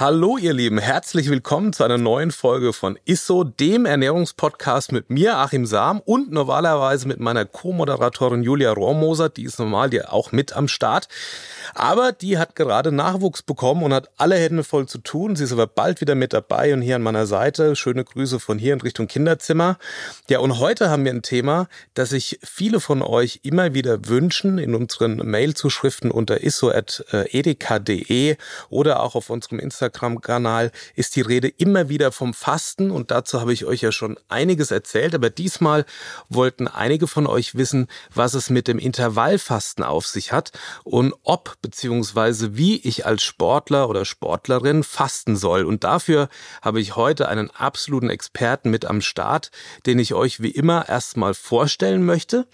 Hallo ihr Lieben, herzlich willkommen zu einer neuen Folge von ISSO, dem Ernährungspodcast mit mir, Achim Sam und normalerweise mit meiner Co-Moderatorin Julia Rohrmoser, die ist normal die auch mit am Start. Aber die hat gerade Nachwuchs bekommen und hat alle Hände voll zu tun. Sie ist aber bald wieder mit dabei und hier an meiner Seite. Schöne Grüße von hier in Richtung Kinderzimmer. Ja, und heute haben wir ein Thema, das sich viele von euch immer wieder wünschen in unseren Mailzuschriften unter isso.edeka.de oder auch auf unserem Instagram-Kanal ist die Rede immer wieder vom Fasten und dazu habe ich euch ja schon einiges erzählt, aber diesmal wollten einige von euch wissen, was es mit dem Intervallfasten auf sich hat und ob beziehungsweise wie ich als Sportler oder Sportlerin fasten soll. Und dafür habe ich heute einen absoluten Experten mit am Start, den ich euch wie immer erstmal vorstellen möchte.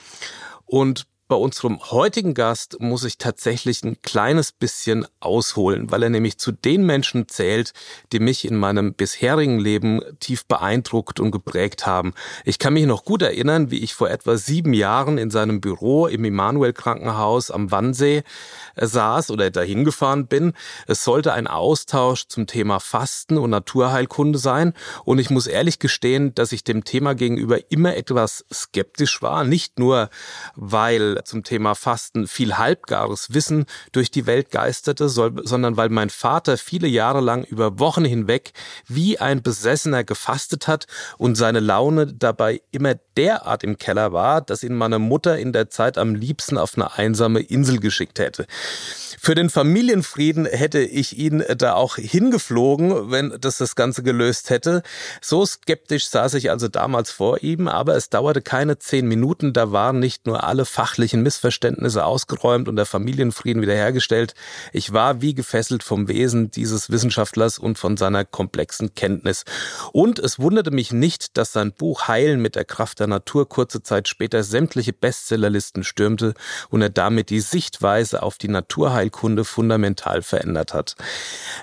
Und bei unserem heutigen Gast muss ich tatsächlich ein kleines bisschen ausholen, weil er nämlich zu den Menschen zählt, die mich in meinem bisherigen Leben tief beeindruckt und geprägt haben. Ich kann mich noch gut erinnern, wie ich vor etwa sieben Jahren in seinem Büro im Immanuel Krankenhaus am Wannsee äh, saß oder dahin gefahren bin. Es sollte ein Austausch zum Thema Fasten und Naturheilkunde sein und ich muss ehrlich gestehen, dass ich dem Thema gegenüber immer etwas skeptisch war, nicht nur weil zum Thema Fasten viel halbgares Wissen durch die Welt geisterte, sondern weil mein Vater viele Jahre lang über Wochen hinweg wie ein Besessener gefastet hat und seine Laune dabei immer derart im Keller war, dass ihn meine Mutter in der Zeit am liebsten auf eine einsame Insel geschickt hätte. Für den Familienfrieden hätte ich ihn da auch hingeflogen, wenn das das Ganze gelöst hätte. So skeptisch saß ich also damals vor ihm, aber es dauerte keine zehn Minuten, da waren nicht nur alle fachlichen Missverständnisse ausgeräumt und der Familienfrieden wiederhergestellt. Ich war wie gefesselt vom Wesen dieses Wissenschaftlers und von seiner komplexen Kenntnis. Und es wunderte mich nicht, dass sein Buch Heilen mit der Kraft der Natur kurze Zeit später sämtliche Bestsellerlisten stürmte und er damit die Sichtweise auf die Naturheilkunde fundamental verändert hat.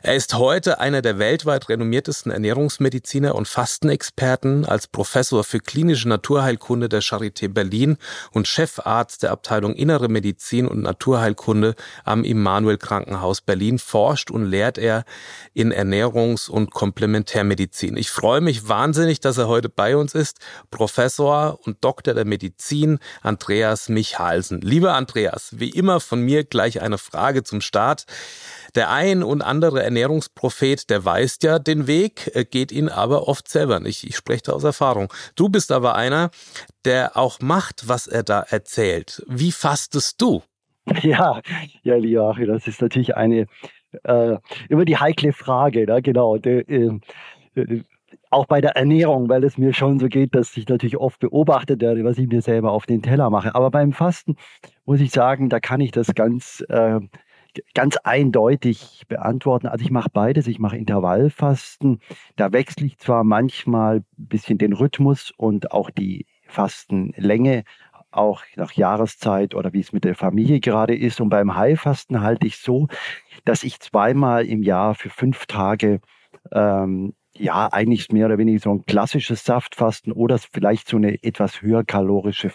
Er ist heute einer der weltweit renommiertesten Ernährungsmediziner und Fastenexperten als Professor für klinische Naturheilkunde der Charité Berlin und Chefarzt der Abteilung Innere Medizin und Naturheilkunde am Immanuel Krankenhaus Berlin forscht und lehrt er in Ernährungs- und Komplementärmedizin. Ich freue mich wahnsinnig, dass er heute bei uns ist. Professor Professor und Doktor der Medizin Andreas Michalsen. Lieber Andreas, wie immer von mir gleich eine Frage zum Start. Der ein und andere Ernährungsprophet, der weiß ja den Weg, äh, geht ihn aber oft selber nicht. Ich spreche da aus Erfahrung. Du bist aber einer, der auch macht, was er da erzählt. Wie fastest du? Ja, ja, lieber das ist natürlich eine äh, immer die heikle Frage, ne? genau. De, äh, auch bei der Ernährung, weil es mir schon so geht, dass ich natürlich oft beobachtet werde, was ich mir selber auf den Teller mache. Aber beim Fasten muss ich sagen, da kann ich das ganz, äh, ganz eindeutig beantworten. Also ich mache beides. Ich mache Intervallfasten. Da wechsle ich zwar manchmal ein bisschen den Rhythmus und auch die Fastenlänge, auch nach Jahreszeit oder wie es mit der Familie gerade ist. Und beim Heilfasten halte ich so, dass ich zweimal im Jahr für fünf Tage ähm, ja, eigentlich mehr oder weniger so ein klassisches Saftfasten oder vielleicht so eine etwas höher kalorische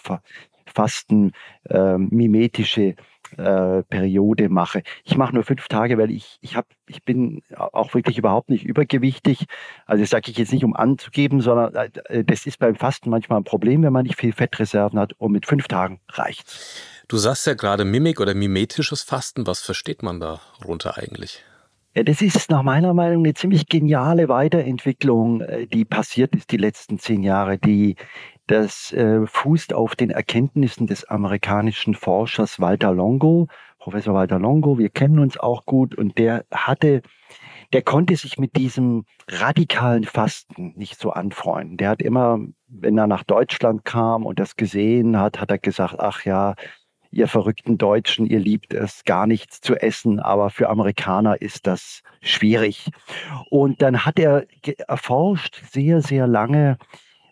Fasten, äh, mimetische äh, Periode mache. Ich mache nur fünf Tage, weil ich, ich, hab, ich bin auch wirklich überhaupt nicht übergewichtig. Also das sage ich jetzt nicht, um anzugeben, sondern äh, das ist beim Fasten manchmal ein Problem, wenn man nicht viel Fettreserven hat und mit fünf Tagen reicht's. Du sagst ja gerade Mimik oder mimetisches Fasten. Was versteht man darunter eigentlich? Ja, das ist nach meiner Meinung eine ziemlich geniale Weiterentwicklung, äh, die passiert ist die letzten zehn Jahre. Die, das äh, fußt auf den Erkenntnissen des amerikanischen Forschers Walter Longo, Professor Walter Longo. Wir kennen uns auch gut und der hatte, der konnte sich mit diesem radikalen Fasten nicht so anfreunden. Der hat immer, wenn er nach Deutschland kam und das gesehen hat, hat er gesagt, ach ja, ihr verrückten Deutschen, ihr liebt es, gar nichts zu essen, aber für Amerikaner ist das schwierig. Und dann hat er erforscht sehr, sehr lange,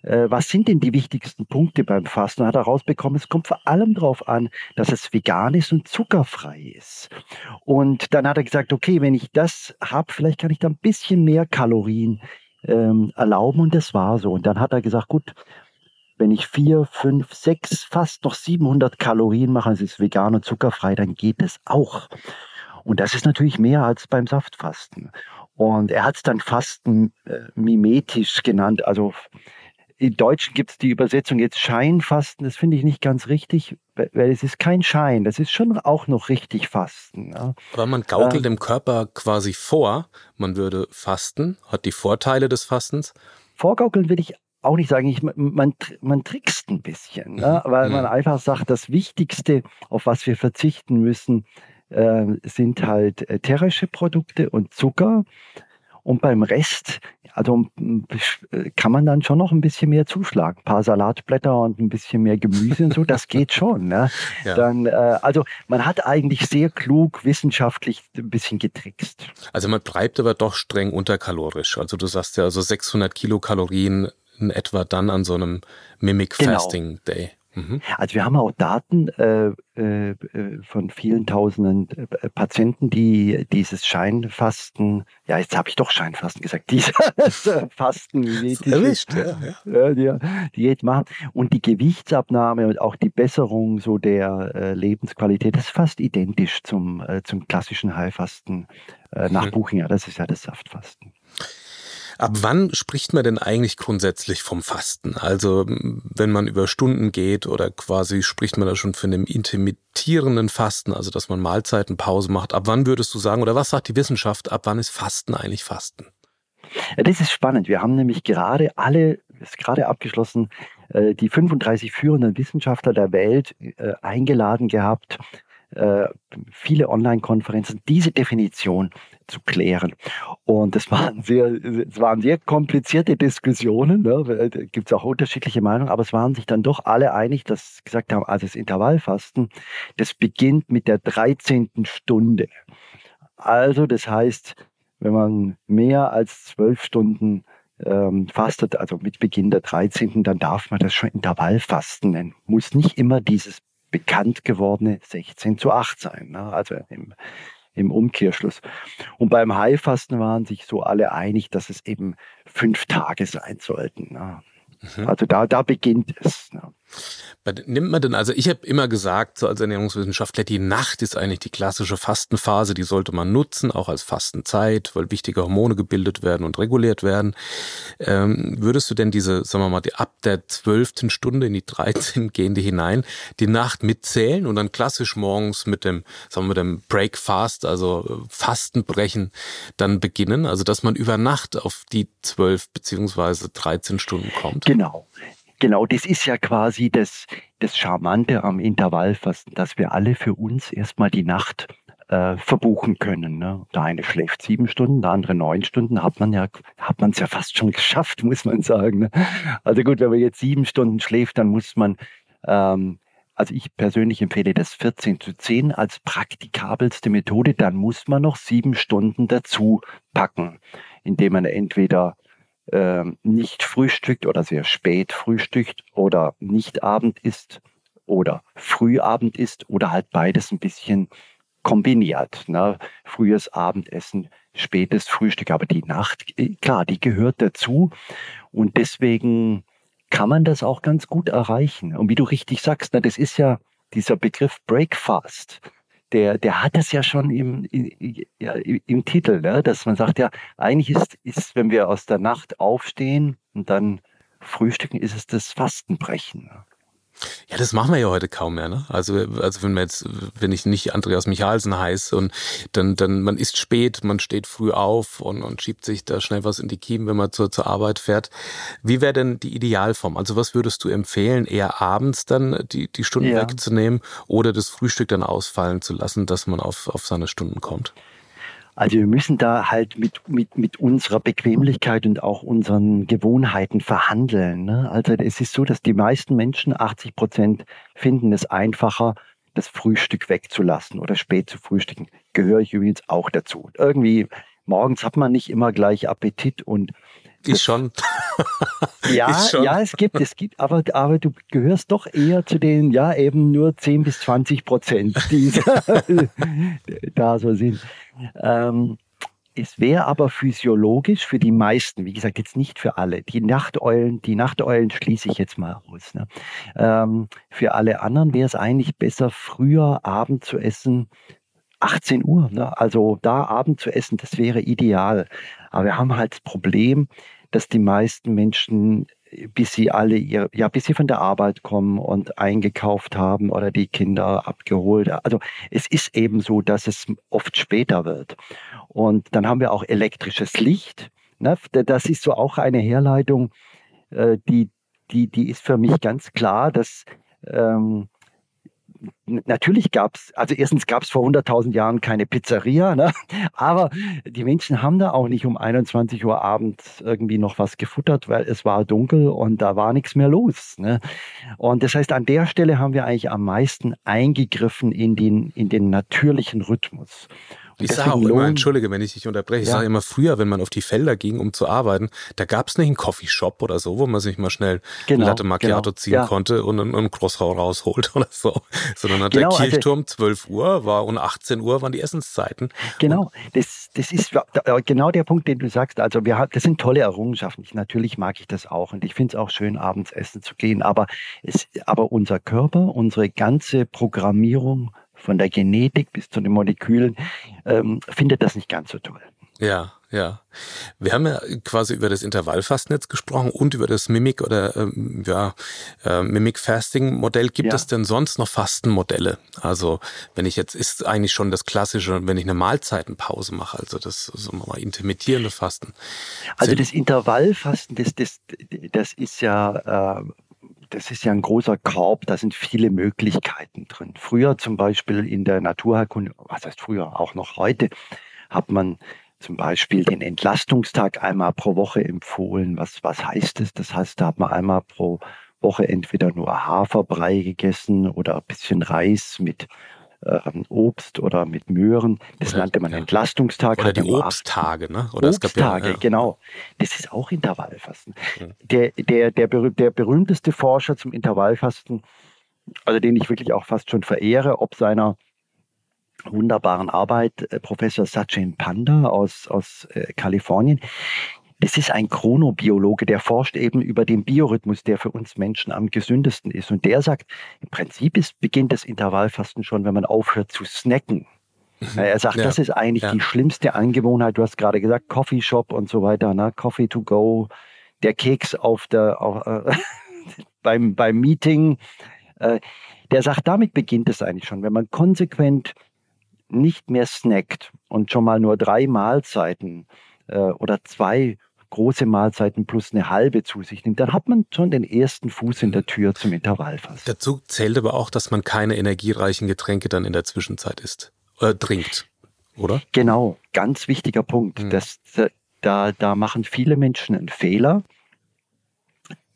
äh, was sind denn die wichtigsten Punkte beim Fasten? Und hat er rausbekommen, es kommt vor allem darauf an, dass es vegan ist und zuckerfrei ist. Und dann hat er gesagt, okay, wenn ich das habe, vielleicht kann ich da ein bisschen mehr Kalorien ähm, erlauben und das war so. Und dann hat er gesagt, gut, wenn ich vier, fünf, sechs, fast noch 700 Kalorien mache, es ist vegan und zuckerfrei, dann geht es auch. Und das ist natürlich mehr als beim Saftfasten. Und er hat es dann Fasten äh, mimetisch genannt. Also im Deutschen gibt es die Übersetzung jetzt Scheinfasten. Das finde ich nicht ganz richtig, weil es ist kein Schein. Das ist schon auch noch richtig Fasten. Ja. Aber man gaukelt äh, dem Körper quasi vor, man würde fasten, hat die Vorteile des Fastens. Vorgaukeln will ich auch nicht sagen, ich, man, man trickst ein bisschen, ne? Mhm. weil man mhm. einfach sagt, das Wichtigste, auf was wir verzichten müssen, äh, sind halt äh, tierische Produkte und Zucker. Und beim Rest, also äh, kann man dann schon noch ein bisschen mehr zuschlagen. Ein paar Salatblätter und ein bisschen mehr Gemüse und so, das geht schon. Ne? Ja. Dann, äh, also man hat eigentlich sehr klug wissenschaftlich ein bisschen getrickst. Also man bleibt aber doch streng unterkalorisch. Also du sagst ja, also 600 Kilokalorien in etwa dann an so einem Mimic genau. Fasting Day. Mhm. Also wir haben auch Daten äh, äh, von vielen tausenden äh, Patienten, die dieses Scheinfasten, ja jetzt habe ich doch Scheinfasten gesagt, dieses Fasten erwischt, ja, ja. Diät machen und die Gewichtsabnahme und auch die Besserung so der äh, Lebensqualität, das ist fast identisch zum, äh, zum klassischen Heilfasten äh, nach mhm. Buchinger, das ist ja das Saftfasten. Ab wann spricht man denn eigentlich grundsätzlich vom Fasten? Also wenn man über Stunden geht oder quasi spricht man da schon von einem intermittierenden Fasten, also dass man Mahlzeiten Pause macht. Ab wann würdest du sagen, oder was sagt die Wissenschaft, ab wann ist Fasten eigentlich Fasten? Das ist spannend. Wir haben nämlich gerade alle, ist gerade abgeschlossen, äh, die 35 führenden Wissenschaftler der Welt äh, eingeladen gehabt, äh, viele Online-Konferenzen, diese Definition zu klären. Und es waren sehr, es waren sehr komplizierte Diskussionen, ne? da gibt es auch unterschiedliche Meinungen, aber es waren sich dann doch alle einig, dass gesagt haben, also das Intervallfasten, das beginnt mit der 13. Stunde. Also das heißt, wenn man mehr als zwölf Stunden ähm, fastet, also mit Beginn der 13., dann darf man das schon Intervallfasten nennen. Muss nicht immer dieses bekannt gewordene 16 zu 8 sein. Ne? Also im, im Umkehrschluss. Und beim Heilfasten waren sich so alle einig, dass es eben fünf Tage sein sollten. Ne? Mhm. Also da, da beginnt es. Ne? Nimmt man denn, also ich habe immer gesagt, so als Ernährungswissenschaftler, die Nacht ist eigentlich die klassische Fastenphase, die sollte man nutzen, auch als Fastenzeit, weil wichtige Hormone gebildet werden und reguliert werden. Ähm, würdest du denn diese, sagen wir mal, die ab der zwölften Stunde in die 13 gehende hinein, die Nacht mitzählen und dann klassisch morgens mit dem, sagen wir, mit dem Breakfast, also Fastenbrechen, dann beginnen? Also dass man über Nacht auf die 12 beziehungsweise 13 Stunden kommt? Genau. Genau, das ist ja quasi das, das Charmante am Intervallfasten, dass wir alle für uns erstmal die Nacht äh, verbuchen können. Ne? Der eine schläft sieben Stunden, der andere neun Stunden, hat man ja, hat man es ja fast schon geschafft, muss man sagen. Ne? Also gut, wenn man jetzt sieben Stunden schläft, dann muss man, ähm, also ich persönlich empfehle das 14 zu 10 als praktikabelste Methode, dann muss man noch sieben Stunden dazu packen, indem man entweder nicht frühstückt oder sehr spät frühstückt oder nicht Abend isst oder Frühabend isst oder halt beides ein bisschen kombiniert. Ne? Frühes Abendessen, spätes Frühstück, aber die Nacht, äh, klar, die gehört dazu und deswegen kann man das auch ganz gut erreichen. Und wie du richtig sagst, ne, das ist ja dieser Begriff Breakfast der, der hat das ja schon im, ja, im Titel, ne? dass man sagt, ja, eigentlich ist, ist, wenn wir aus der Nacht aufstehen und dann frühstücken, ist es das Fastenbrechen. Ne? Ja, das machen wir ja heute kaum mehr, ne? Also, also wenn wir jetzt, wenn ich nicht Andreas Michalsen heiße und dann, dann, man ist spät, man steht früh auf und, und schiebt sich da schnell was in die Kiemen, wenn man zur, zur Arbeit fährt. Wie wäre denn die Idealform? Also was würdest du empfehlen, eher abends dann die, die Stunden ja. wegzunehmen oder das Frühstück dann ausfallen zu lassen, dass man auf, auf seine Stunden kommt? Also wir müssen da halt mit, mit, mit unserer Bequemlichkeit und auch unseren Gewohnheiten verhandeln. Ne? Also es ist so, dass die meisten Menschen, 80 Prozent, finden es einfacher, das Frühstück wegzulassen oder spät zu frühstücken. Gehöre ich übrigens auch dazu. Irgendwie morgens hat man nicht immer gleich Appetit und ich schon. Ja, ja, es gibt, es gibt, aber, aber du gehörst doch eher zu den, ja, eben nur 10 bis 20 Prozent, die da so sind. Ähm, es wäre aber physiologisch für die meisten, wie gesagt, jetzt nicht für alle. Die Nachteulen, die Nachteulen schließe ich jetzt mal aus. Ne? Ähm, für alle anderen wäre es eigentlich besser, früher Abend zu essen, 18 Uhr. Ne? Also da Abend zu essen, das wäre ideal. Aber wir haben halt das Problem, dass die meisten Menschen bis sie alle ihr, ja, bis sie von der Arbeit kommen und eingekauft haben oder die Kinder abgeholt. Also es ist eben so, dass es oft später wird. Und dann haben wir auch elektrisches Licht. Ne? Das ist so auch eine Herleitung, äh, die, die, die ist für mich ganz klar, dass ähm, natürlich gab es, also erstens gab es vor 100.000 Jahren keine Pizzeria, ne? aber die Menschen haben da auch nicht um 21 Uhr abends irgendwie noch was gefuttert, weil es war dunkel und da war nichts mehr los. Ne? Und das heißt, an der Stelle haben wir eigentlich am meisten eingegriffen in den, in den natürlichen Rhythmus. Ich sage auch immer, entschuldige, wenn ich dich unterbreche, ich ja. sage immer früher, wenn man auf die Felder ging, um zu arbeiten, da gab es nicht einen Coffeeshop oder so, wo man sich mal schnell genau, Latte Macchiato genau, ziehen ja. konnte und einen, Croissant rausholt oder so. Sondern genau, der also Kirchturm also, 12 Uhr war und 18 Uhr waren die Essenszeiten. Genau, das, das ist genau der Punkt, den du sagst. Also wir haben, das sind tolle Errungenschaften. Ich, natürlich mag ich das auch und ich finde es auch schön, abends essen zu gehen. Aber, es, aber unser Körper, unsere ganze Programmierung von der Genetik bis zu den Molekülen, ähm, findet das nicht ganz so toll. Ja, ja. Wir haben ja quasi über das Intervallfasten jetzt gesprochen und über das Mimic oder ähm, ja, äh, Mimic Fasting Modell. Gibt ja. es denn sonst noch Fastenmodelle? Also wenn ich jetzt ist eigentlich schon das klassische, wenn ich eine Mahlzeitenpause mache, also das so mal intermittierende Fasten. Also das Intervallfasten, das das das ist ja äh, das ist ja ein großer Korb, da sind viele Möglichkeiten drin. Früher zum Beispiel in der Naturheilkunde, was heißt früher, auch noch heute, hat man zum Beispiel den Entlastungstag einmal pro Woche empfohlen. Was, was heißt das? Das heißt, da hat man einmal pro Woche entweder nur Haferbrei gegessen oder ein bisschen Reis mit ähm, Obst oder mit Möhren. Das oder, nannte man ja. Entlastungstag. Oder die Obsttage, ne? Oder Obsttage, ja, ja. genau. Das ist auch Intervallfasten. Der, der, der, der berühmteste Forscher zum Intervallfasten, also den ich wirklich auch fast schon verehre, ob seiner wunderbaren Arbeit, äh, Professor Sachin Panda aus, aus äh, Kalifornien, es ist ein Chronobiologe, der forscht eben über den Biorhythmus, der für uns Menschen am gesündesten ist. Und der sagt, im Prinzip ist, beginnt das Intervallfasten schon, wenn man aufhört zu snacken. Mhm. Er sagt, ja. das ist eigentlich ja. die schlimmste Angewohnheit. Du hast gerade gesagt, Coffeeshop und so weiter, ne? Coffee to go, der Keks auf der, auf, äh, beim, beim Meeting. Äh, der sagt, damit beginnt es eigentlich schon. Wenn man konsequent nicht mehr snackt und schon mal nur drei Mahlzeiten oder zwei große Mahlzeiten plus eine halbe zu sich nimmt, dann hat man schon den ersten Fuß in der Tür zum Intervallfasten. Dazu zählt aber auch, dass man keine energiereichen Getränke dann in der Zwischenzeit isst, äh, trinkt, oder? Genau, ganz wichtiger Punkt. Mhm. Das, da, da machen viele Menschen einen Fehler,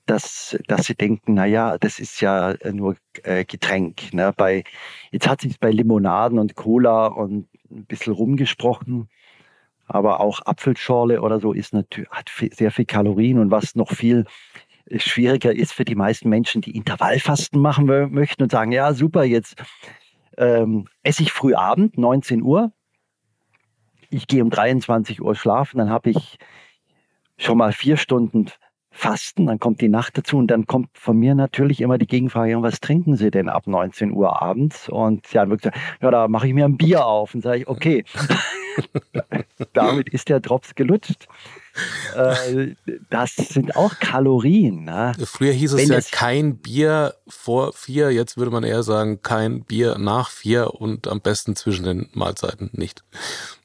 dass, dass sie denken, naja, das ist ja nur äh, Getränk. Ne? Bei, jetzt hat sich bei Limonaden und Cola und ein bisschen rumgesprochen aber auch Apfelschorle oder so ist natürlich, hat sehr viel Kalorien. Und was noch viel schwieriger ist für die meisten Menschen, die Intervallfasten machen möchten und sagen, ja super, jetzt ähm, esse ich früh Abend, 19 Uhr, ich gehe um 23 Uhr schlafen, dann habe ich schon mal vier Stunden Fasten, dann kommt die Nacht dazu und dann kommt von mir natürlich immer die Gegenfrage, was trinken Sie denn ab 19 Uhr abends? Und sie haben gesagt, ja, da mache ich mir ein Bier auf und sage ich, okay, damit ist der Drops gelutscht. Äh, das sind auch Kalorien. Ne? Früher hieß es Wenn ja kein Bier vor vier, jetzt würde man eher sagen, kein Bier nach vier und am besten zwischen den Mahlzeiten nicht.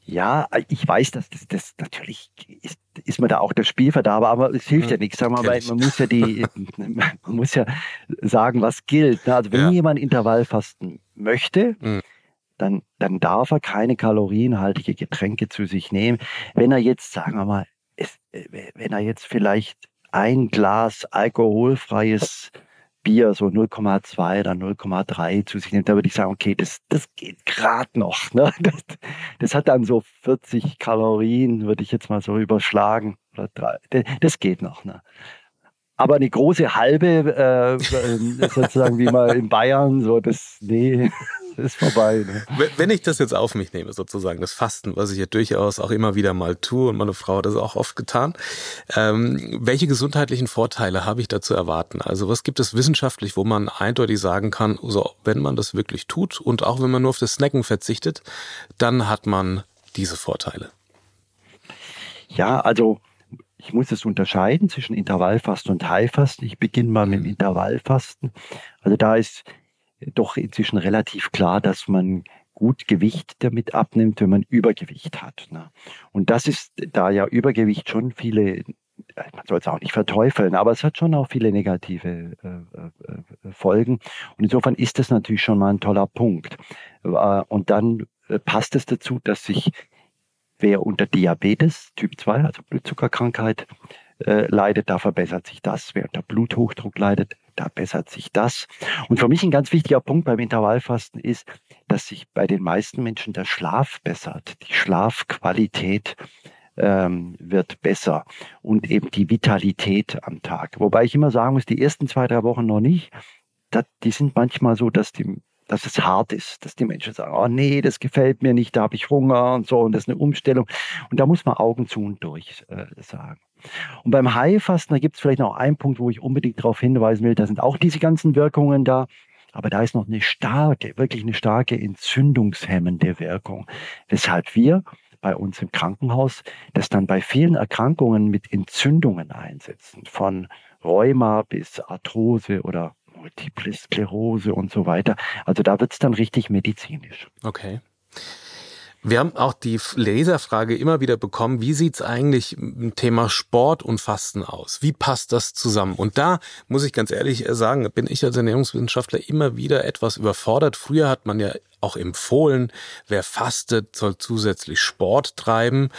Ja, ich weiß, dass das, das natürlich ist, ist man da auch der Spielverderber, aber es hilft ja, ja nichts. Sag mal, weil man muss ja die, man muss ja sagen, was gilt. Ne? Also wenn ja. jemand Intervallfasten möchte, mhm. dann, dann darf er keine kalorienhaltige Getränke zu sich nehmen. Wenn er jetzt, sagen wir mal, es, wenn er jetzt vielleicht ein Glas alkoholfreies Bier so 0,2 oder 0,3 zu sich nimmt, da würde ich sagen, okay, das, das geht gerade noch. Ne? Das, das, hat dann so 40 Kalorien, würde ich jetzt mal so überschlagen. Oder drei. Das, geht noch. Ne? Aber eine große halbe, äh, äh sozusagen wie mal in Bayern, so das, nee, ist vorbei. Ne? Wenn ich das jetzt auf mich nehme, sozusagen, das Fasten, was ich ja durchaus auch immer wieder mal tue und meine Frau hat das auch oft getan, ähm, welche gesundheitlichen Vorteile habe ich da zu erwarten? Also was gibt es wissenschaftlich, wo man eindeutig sagen kann, so, wenn man das wirklich tut und auch wenn man nur auf das Snacken verzichtet, dann hat man diese Vorteile? Ja, also ich muss es unterscheiden zwischen Intervallfasten und Heilfasten. Ich beginne mal mit dem Intervallfasten. Also da ist doch inzwischen relativ klar, dass man gut Gewicht damit abnimmt, wenn man Übergewicht hat. Ne? Und das ist, da ja Übergewicht schon viele, man soll es auch nicht verteufeln, aber es hat schon auch viele negative äh, äh, Folgen. Und insofern ist das natürlich schon mal ein toller Punkt. Äh, und dann äh, passt es dazu, dass sich Wer unter Diabetes Typ 2, also Blutzuckerkrankheit, äh, leidet, da verbessert sich das. Wer unter Bluthochdruck leidet, da bessert sich das. Und für mich ein ganz wichtiger Punkt beim Intervallfasten ist, dass sich bei den meisten Menschen der Schlaf bessert. Die Schlafqualität ähm, wird besser und eben die Vitalität am Tag. Wobei ich immer sagen muss, die ersten zwei, drei Wochen noch nicht. Das, die sind manchmal so, dass die dass es hart ist, dass die Menschen sagen, oh nee, das gefällt mir nicht, da habe ich Hunger und so und das ist eine Umstellung. Und da muss man Augen zu und durch äh, sagen. Und beim Heilfasten, da gibt es vielleicht noch einen Punkt, wo ich unbedingt darauf hinweisen will, da sind auch diese ganzen Wirkungen da. Aber da ist noch eine starke, wirklich eine starke entzündungshemmende Wirkung. Weshalb wir bei uns im Krankenhaus das dann bei vielen Erkrankungen mit Entzündungen einsetzen. Von Rheuma bis Arthrose oder Multiple Sklerose und so weiter. Also da wird es dann richtig medizinisch. Okay. Wir haben auch die Laserfrage immer wieder bekommen, wie sieht's eigentlich im Thema Sport und Fasten aus? Wie passt das zusammen? Und da muss ich ganz ehrlich sagen, bin ich als Ernährungswissenschaftler immer wieder etwas überfordert. Früher hat man ja auch empfohlen, wer fastet, soll zusätzlich Sport treiben.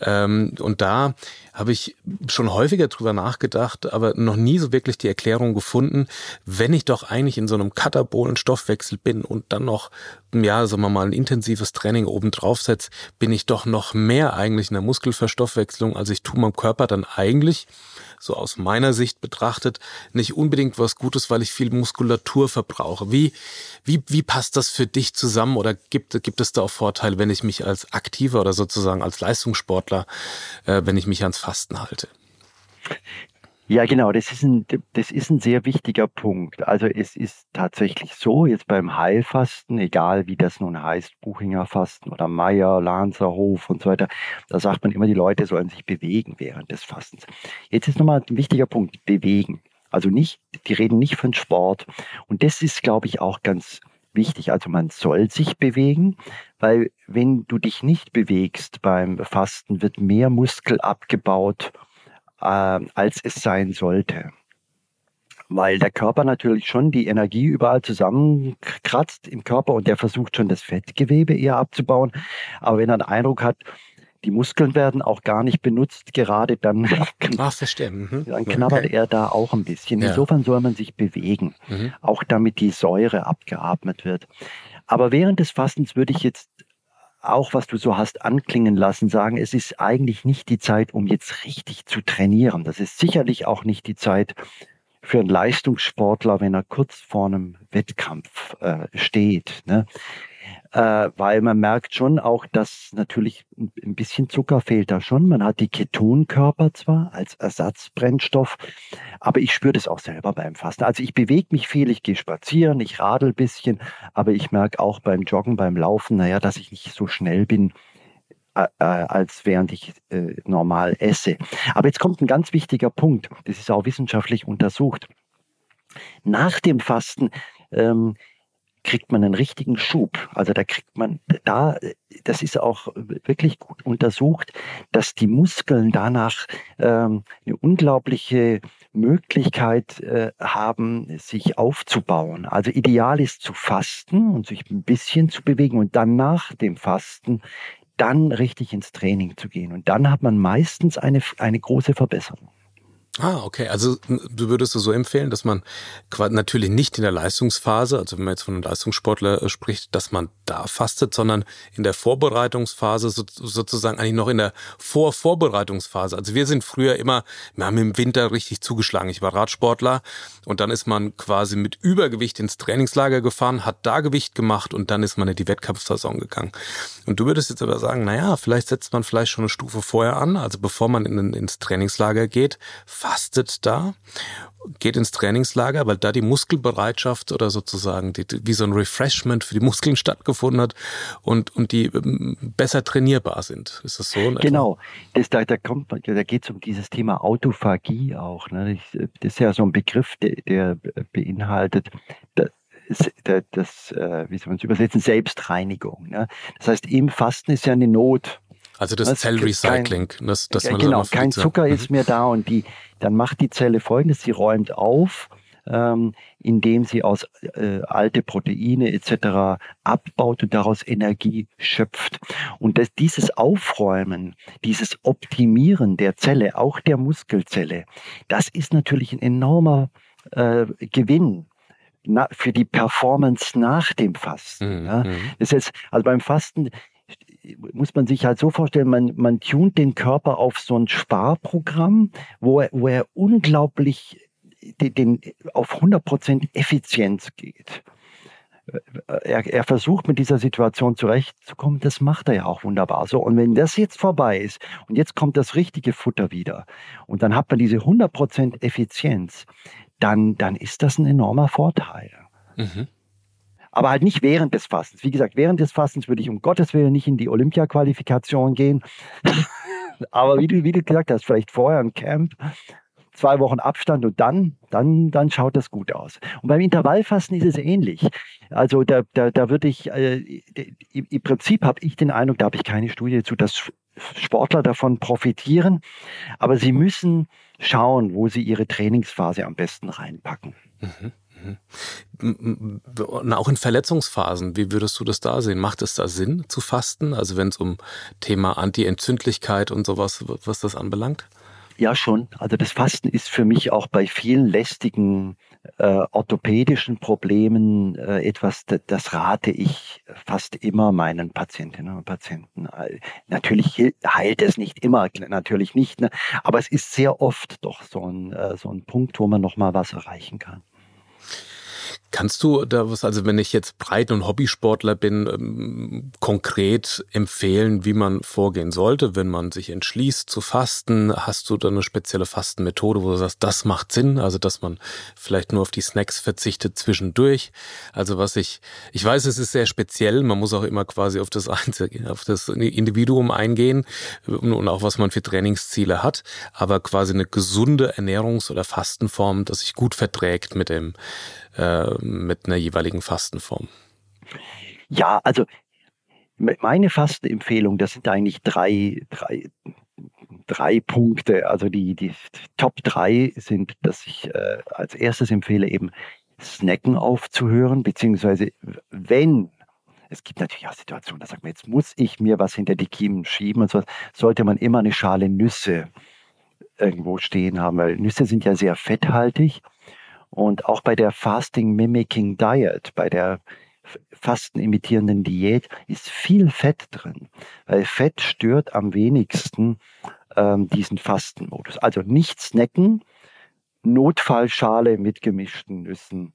Ähm, und da habe ich schon häufiger drüber nachgedacht, aber noch nie so wirklich die Erklärung gefunden, wenn ich doch eigentlich in so einem katabolen Stoffwechsel bin und dann noch, ja, sagen wir mal, ein intensives Training oben drauf setze, bin ich doch noch mehr eigentlich in der Muskelverstoffwechslung, als ich tue meinem Körper dann eigentlich so aus meiner Sicht betrachtet, nicht unbedingt was Gutes, weil ich viel Muskulatur verbrauche. Wie, wie, wie passt das für dich zusammen oder gibt, gibt es da auch Vorteile, wenn ich mich als Aktiver oder sozusagen als Leistungssportler, äh, wenn ich mich ans Fasten halte? Ja, genau, das ist, ein, das ist ein sehr wichtiger Punkt. Also es ist tatsächlich so, jetzt beim Heilfasten, egal wie das nun heißt, Buchinger Fasten oder Meier, Lanzerhof und so weiter, da sagt man immer, die Leute sollen sich bewegen während des Fastens. Jetzt ist nochmal ein wichtiger Punkt, bewegen. Also nicht, die reden nicht von Sport. Und das ist, glaube ich, auch ganz wichtig. Also man soll sich bewegen, weil wenn du dich nicht bewegst beim Fasten, wird mehr Muskel abgebaut äh, als es sein sollte. Weil der Körper natürlich schon die Energie überall zusammenkratzt im Körper und der versucht schon das Fettgewebe eher abzubauen. Aber wenn er den Eindruck hat, die Muskeln werden auch gar nicht benutzt, gerade dann, Ach, mhm. dann knabbert okay. er da auch ein bisschen. Insofern ja. soll man sich bewegen, mhm. auch damit die Säure abgeatmet wird. Aber während des Fastens würde ich jetzt auch was du so hast anklingen lassen, sagen, es ist eigentlich nicht die Zeit, um jetzt richtig zu trainieren. Das ist sicherlich auch nicht die Zeit für einen Leistungssportler, wenn er kurz vor einem Wettkampf äh, steht. Ne? Äh, weil man merkt schon auch, dass natürlich ein bisschen Zucker fehlt da schon. Man hat die Ketonkörper zwar als Ersatzbrennstoff, aber ich spüre das auch selber beim Fasten. Also ich bewege mich viel, ich gehe spazieren, ich radel ein bisschen, aber ich merke auch beim Joggen, beim Laufen, naja, dass ich nicht so schnell bin, äh, äh, als während ich äh, normal esse. Aber jetzt kommt ein ganz wichtiger Punkt, das ist auch wissenschaftlich untersucht. Nach dem Fasten ähm, kriegt man einen richtigen Schub. Also da kriegt man, da, das ist auch wirklich gut untersucht, dass die Muskeln danach ähm, eine unglaubliche Möglichkeit äh, haben, sich aufzubauen. Also ideal ist zu fasten und sich ein bisschen zu bewegen und dann nach dem Fasten dann richtig ins Training zu gehen. Und dann hat man meistens eine, eine große Verbesserung. Ah, okay. Also du würdest so empfehlen, dass man natürlich nicht in der Leistungsphase, also wenn man jetzt von einem Leistungssportler äh, spricht, dass man da fastet, sondern in der Vorbereitungsphase sozusagen eigentlich noch in der Vorvorbereitungsphase. Also wir sind früher immer, wir haben im Winter richtig zugeschlagen. Ich war Radsportler und dann ist man quasi mit Übergewicht ins Trainingslager gefahren, hat da Gewicht gemacht und dann ist man in die Wettkampfsaison gegangen. Und du würdest jetzt aber sagen, naja, vielleicht setzt man vielleicht schon eine Stufe vorher an, also bevor man in, ins Trainingslager geht, fastet da, geht ins Trainingslager, weil da die Muskelbereitschaft oder sozusagen die, wie so ein Refreshment für die Muskeln stattgefunden hat und, und die ähm, besser trainierbar sind. Ist das so? Genau. Das, da, da, da geht es um dieses Thema Autophagie auch. Ne? Das ist ja so ein Begriff, der, der beinhaltet, das, das, äh, wie soll man es übersetzen, Selbstreinigung. Ne? Das heißt, im Fasten ist ja eine Not. Also das, das Zellrecycling, das, das man Genau, kein Zucker ist mhm. mehr da und die, dann macht die Zelle folgendes, sie räumt auf, ähm, indem sie aus äh, alte Proteine etc. abbaut und daraus Energie schöpft. Und das, dieses Aufräumen, dieses Optimieren der Zelle, auch der Muskelzelle, das ist natürlich ein enormer äh, Gewinn na, für die Performance nach dem Fasten. Mhm. Ja. Mhm. Das heißt, also beim Fasten muss man sich halt so vorstellen, man, man tunt den Körper auf so ein Sparprogramm, wo er, wo er unglaublich den, den auf 100% Effizienz geht. Er, er, versucht mit dieser Situation zurechtzukommen, das macht er ja auch wunderbar. So, und wenn das jetzt vorbei ist und jetzt kommt das richtige Futter wieder und dann hat man diese 100% Effizienz, dann, dann ist das ein enormer Vorteil. Mhm aber halt nicht während des Fastens. Wie gesagt, während des Fastens würde ich um Gottes Willen nicht in die Olympia-Qualifikation gehen. aber wie du, wie du gesagt hast, vielleicht vorher ein Camp, zwei Wochen Abstand und dann, dann, dann schaut das gut aus. Und beim Intervallfasten ist es ähnlich. Also da, da, da würde ich, äh, im Prinzip habe ich den Eindruck, da habe ich keine Studie dazu, dass Sportler davon profitieren, aber sie müssen schauen, wo sie ihre Trainingsphase am besten reinpacken. Mhm. Und auch in Verletzungsphasen, wie würdest du das da sehen? Macht es da Sinn zu fasten? Also wenn es um Thema Anti-Entzündlichkeit und sowas, was das anbelangt? Ja, schon. Also das Fasten ist für mich auch bei vielen lästigen äh, orthopädischen Problemen äh, etwas, das, rate ich fast immer meinen Patientinnen und Patienten. Natürlich heilt es nicht immer, natürlich nicht, ne? aber es ist sehr oft doch so ein, äh, so ein Punkt, wo man nochmal was erreichen kann. Kannst du da was, also wenn ich jetzt Breit- und Hobbysportler bin, ähm, konkret empfehlen, wie man vorgehen sollte, wenn man sich entschließt zu fasten? Hast du da eine spezielle Fastenmethode, wo du sagst, das macht Sinn? Also, dass man vielleicht nur auf die Snacks verzichtet zwischendurch? Also, was ich, ich weiß, es ist sehr speziell. Man muss auch immer quasi auf das Einzel auf das Individuum eingehen und auch was man für Trainingsziele hat. Aber quasi eine gesunde Ernährungs- oder Fastenform, das sich gut verträgt mit dem, äh, mit einer jeweiligen Fastenform? Ja, also meine Fastenempfehlung, das sind eigentlich drei, drei, drei Punkte. Also die, die Top drei sind, dass ich äh, als erstes empfehle, eben Snacken aufzuhören, beziehungsweise wenn es gibt natürlich auch Situationen, da sagt man, jetzt muss ich mir was hinter die Kiemen schieben und so, sollte man immer eine Schale Nüsse irgendwo stehen haben, weil Nüsse sind ja sehr fetthaltig und auch bei der Fasting Mimicking Diet, bei der Fasten imitierenden Diät, ist viel Fett drin, weil Fett stört am wenigsten ähm, diesen Fastenmodus. Also nicht snacken, Notfallschale mit gemischten Nüssen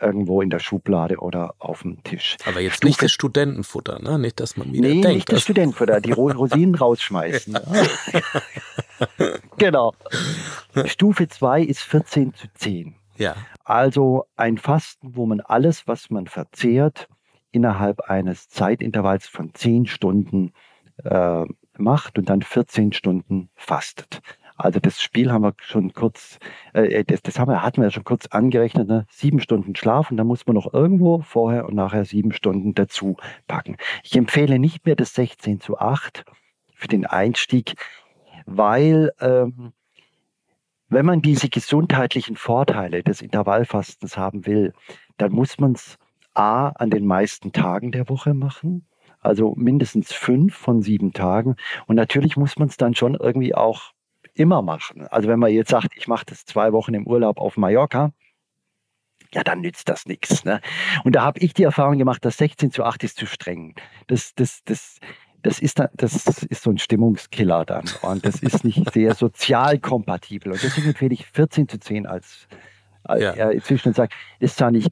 irgendwo in der Schublade oder auf dem Tisch. Aber jetzt Stufe, nicht das Studentenfutter, ne? Nicht, dass man wieder nee, denkt. nicht das Studentenfutter, die Rosinen rausschmeißen. genau. Stufe 2 ist 14 zu 10. Ja. Also ein Fasten, wo man alles, was man verzehrt, innerhalb eines Zeitintervalls von 10 Stunden äh, macht und dann 14 Stunden fastet. Also das Spiel haben wir schon kurz, äh, das, das haben wir, hatten wir ja schon kurz angerechnet, ne? sieben Stunden Schlaf und da muss man noch irgendwo vorher und nachher sieben Stunden dazu packen. Ich empfehle nicht mehr das 16 zu 8 für den Einstieg, weil ähm, wenn man diese gesundheitlichen Vorteile des Intervallfastens haben will, dann muss man es A an den meisten Tagen der Woche machen, also mindestens fünf von sieben Tagen. Und natürlich muss man es dann schon irgendwie auch immer machen. Also wenn man jetzt sagt, ich mache das zwei Wochen im Urlaub auf Mallorca, ja, dann nützt das nichts. Ne? Und da habe ich die Erfahrung gemacht, dass 16 zu 8 ist zu streng. Das, das, das, das ist, das ist so ein Stimmungskiller dann. Und das ist nicht sehr sozial kompatibel. Und deswegen empfehle ich 14 zu 10 als, als ja. äh, inzwischen sage, ist zwar nicht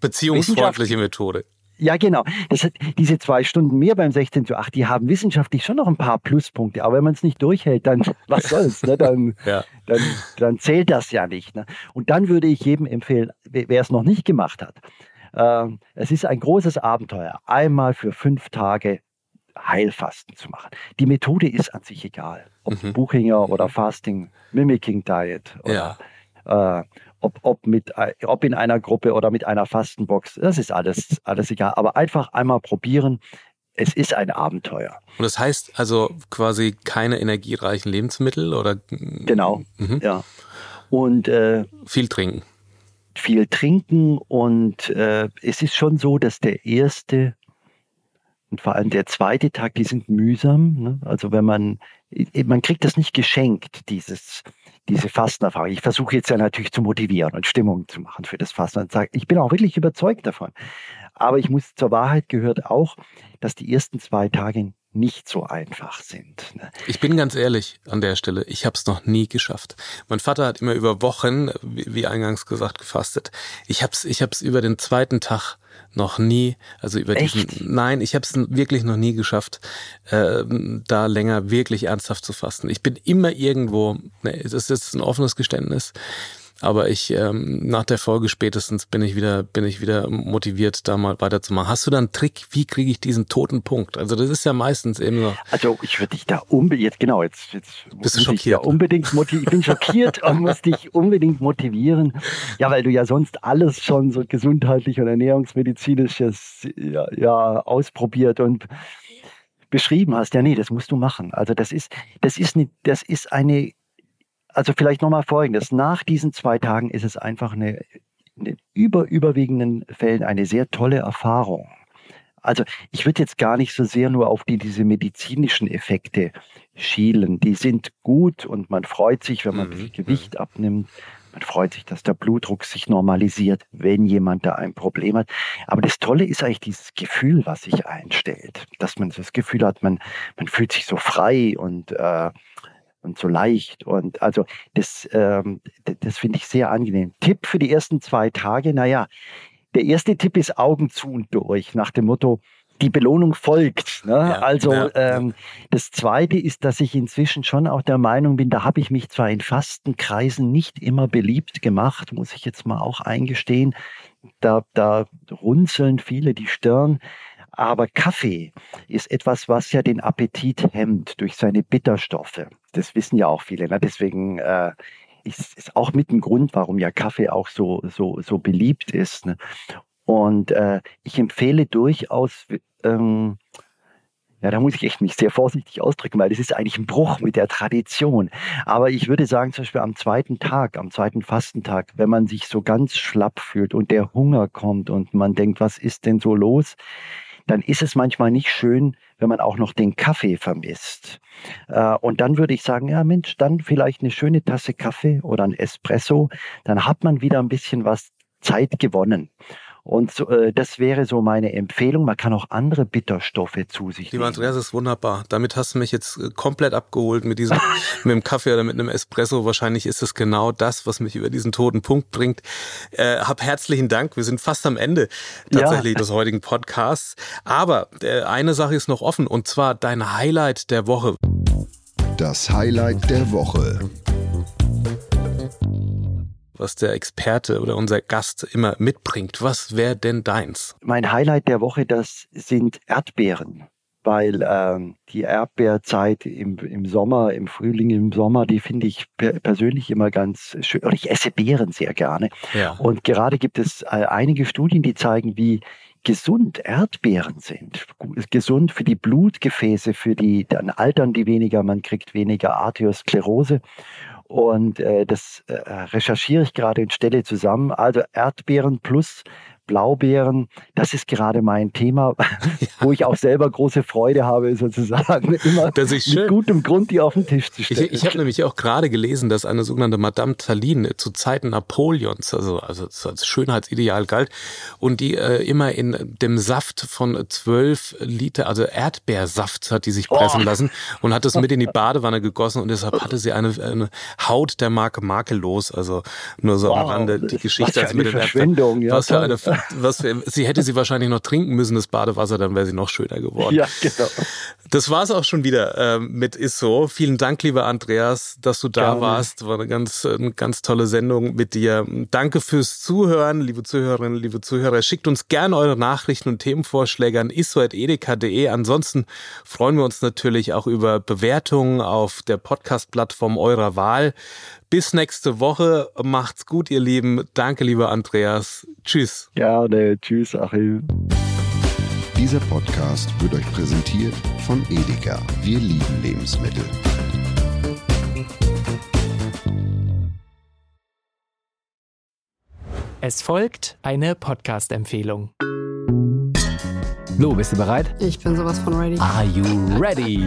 beziehungsfreundliche Methode. Ja, genau. Das diese zwei Stunden mehr beim 16 zu 8, die haben wissenschaftlich schon noch ein paar Pluspunkte. Aber wenn man es nicht durchhält, dann was soll's? Ne? Dann, ja. dann, dann zählt das ja nicht. Ne? Und dann würde ich jedem empfehlen, wer es noch nicht gemacht hat, äh, es ist ein großes Abenteuer, einmal für fünf Tage Heilfasten zu machen. Die Methode ist an sich egal. Ob mhm. Buchinger oder Fasting, Mimicking Diet oder ja. äh, ob, ob, mit, ob in einer Gruppe oder mit einer Fastenbox, das ist alles, alles egal. Aber einfach einmal probieren. Es ist ein Abenteuer. Und das heißt also quasi keine energiereichen Lebensmittel oder? Genau, mhm. ja. Und äh, viel trinken. Viel trinken und äh, es ist schon so, dass der erste und vor allem der zweite Tag, die sind mühsam. Ne? Also wenn man, man kriegt das nicht geschenkt, dieses, diese Fastenerfahrung. Ich versuche jetzt ja natürlich zu motivieren und Stimmung zu machen für das Fasten und sage, ich bin auch wirklich überzeugt davon. Aber ich muss zur Wahrheit gehört auch, dass die ersten zwei Tage nicht so einfach sind. Ne? Ich bin ganz ehrlich an der Stelle, ich habe es noch nie geschafft. Mein Vater hat immer über Wochen, wie, eingangs gesagt, gefastet. Ich habe es ich über den zweiten Tag noch nie, also über Echt? diesen, nein, ich habe es wirklich noch nie geschafft, äh, da länger wirklich ernsthaft zu fasten. Ich bin immer irgendwo, ne, das ist jetzt ein offenes Geständnis, aber ich, ähm, nach der Folge spätestens bin ich wieder, bin ich wieder motiviert, da mal weiterzumachen. Hast du da einen Trick? Wie kriege ich diesen toten Punkt? Also das ist ja meistens eben so. Also ich würde dich da unbedingt, jetzt genau, jetzt, jetzt bist du schockiert. Ja unbedingt motivieren. Ich bin schockiert und muss dich unbedingt motivieren. Ja, weil du ja sonst alles schon so gesundheitlich und ernährungsmedizinisches ja, ja ausprobiert und beschrieben hast. Ja, nee, das musst du machen. Also das ist, das ist, eine, das ist eine also vielleicht nochmal Folgendes. Nach diesen zwei Tagen ist es einfach eine, in über, überwiegenden Fällen eine sehr tolle Erfahrung. Also ich würde jetzt gar nicht so sehr nur auf die, diese medizinischen Effekte schielen. Die sind gut und man freut sich, wenn man mhm. Gewicht mhm. abnimmt. Man freut sich, dass der Blutdruck sich normalisiert, wenn jemand da ein Problem hat. Aber das Tolle ist eigentlich dieses Gefühl, was sich einstellt. Dass man das Gefühl hat, man, man fühlt sich so frei und äh, und so leicht. Und also das, ähm, das finde ich sehr angenehm. Tipp für die ersten zwei Tage, naja, der erste Tipp ist Augen zu und durch, nach dem Motto, die Belohnung folgt. Ne? Ja, also ja, ähm, das Zweite ist, dass ich inzwischen schon auch der Meinung bin, da habe ich mich zwar in Fastenkreisen nicht immer beliebt gemacht, muss ich jetzt mal auch eingestehen. Da, da runzeln viele die Stirn. Aber Kaffee ist etwas, was ja den Appetit hemmt durch seine Bitterstoffe. Das wissen ja auch viele. Ne? Deswegen äh, ist, ist auch mit ein Grund, warum ja Kaffee auch so, so, so beliebt ist. Ne? Und äh, ich empfehle durchaus, ähm, ja, da muss ich echt mich sehr vorsichtig ausdrücken, weil das ist eigentlich ein Bruch mit der Tradition. Aber ich würde sagen, zum Beispiel am zweiten Tag, am zweiten Fastentag, wenn man sich so ganz schlapp fühlt und der Hunger kommt und man denkt, was ist denn so los? Dann ist es manchmal nicht schön, wenn man auch noch den Kaffee vermisst. Äh, und dann würde ich sagen, ja Mensch, dann vielleicht eine schöne Tasse Kaffee oder ein Espresso, dann hat man wieder ein bisschen was Zeit gewonnen. Und so, äh, das wäre so meine Empfehlung. Man kann auch andere Bitterstoffe zu sich Lieber nehmen. Lieber Andreas, ist wunderbar. Damit hast du mich jetzt äh, komplett abgeholt mit diesem, mit dem Kaffee oder mit einem Espresso. Wahrscheinlich ist es genau das, was mich über diesen toten Punkt bringt. Äh, hab herzlichen Dank. Wir sind fast am Ende tatsächlich ja. des heutigen Podcasts. Aber äh, eine Sache ist noch offen und zwar dein Highlight der Woche. Das Highlight der Woche was der Experte oder unser Gast immer mitbringt. Was wäre denn deins? Mein Highlight der Woche, das sind Erdbeeren. Weil ähm, die Erdbeerzeit im, im Sommer, im Frühling, im Sommer, die finde ich per persönlich immer ganz schön. Oder ich esse Beeren sehr gerne. Ja. Und gerade gibt es äh, einige Studien, die zeigen, wie gesund Erdbeeren sind. Gesund für die Blutgefäße, für die, dann altern die weniger, man kriegt weniger Arteriosklerose. Und äh, das äh, recherchiere ich gerade in Stelle zusammen. Also Erdbeeren plus Blaubeeren, das ist gerade mein Thema, ja. wo ich auch selber große Freude habe, sozusagen immer das ist schön. mit gutem Grund die auf den Tisch zu stellen. Ich, ich habe nämlich auch gerade gelesen, dass eine sogenannte Madame Tallinn zu Zeiten Napoleons, also, also als Schönheitsideal galt und die äh, immer in dem Saft von zwölf Liter, also Erdbeersaft hat die sich pressen oh. lassen und hat das mit in die Badewanne gegossen und deshalb hatte sie eine, eine Haut der Marke makellos, also nur so wow. am Rande die Geschichte. Was für eine Verschwendung, ja. Was für eine, was für, sie hätte sie wahrscheinlich noch trinken müssen, das Badewasser, dann wäre sie noch schöner geworden. Ja, genau. Das war's auch schon wieder äh, mit Isso. Vielen Dank, lieber Andreas, dass du da Gerne. warst. War eine ganz, eine ganz tolle Sendung mit dir. Danke fürs Zuhören, liebe Zuhörerinnen, liebe Zuhörer. Schickt uns gerne eure Nachrichten und Themenvorschläge an isso.edeka.de. Ansonsten freuen wir uns natürlich auch über Bewertungen auf der Podcast-Plattform eurer Wahl. Bis nächste Woche. Macht's gut, ihr Lieben. Danke, lieber Andreas. Tschüss. Gerne. Tschüss, Achim. Dieser Podcast wird euch präsentiert von Edeka. Wir lieben Lebensmittel. Es folgt eine Podcast-Empfehlung. Lo, bist du bereit? Ich bin sowas von ready. Are you ready?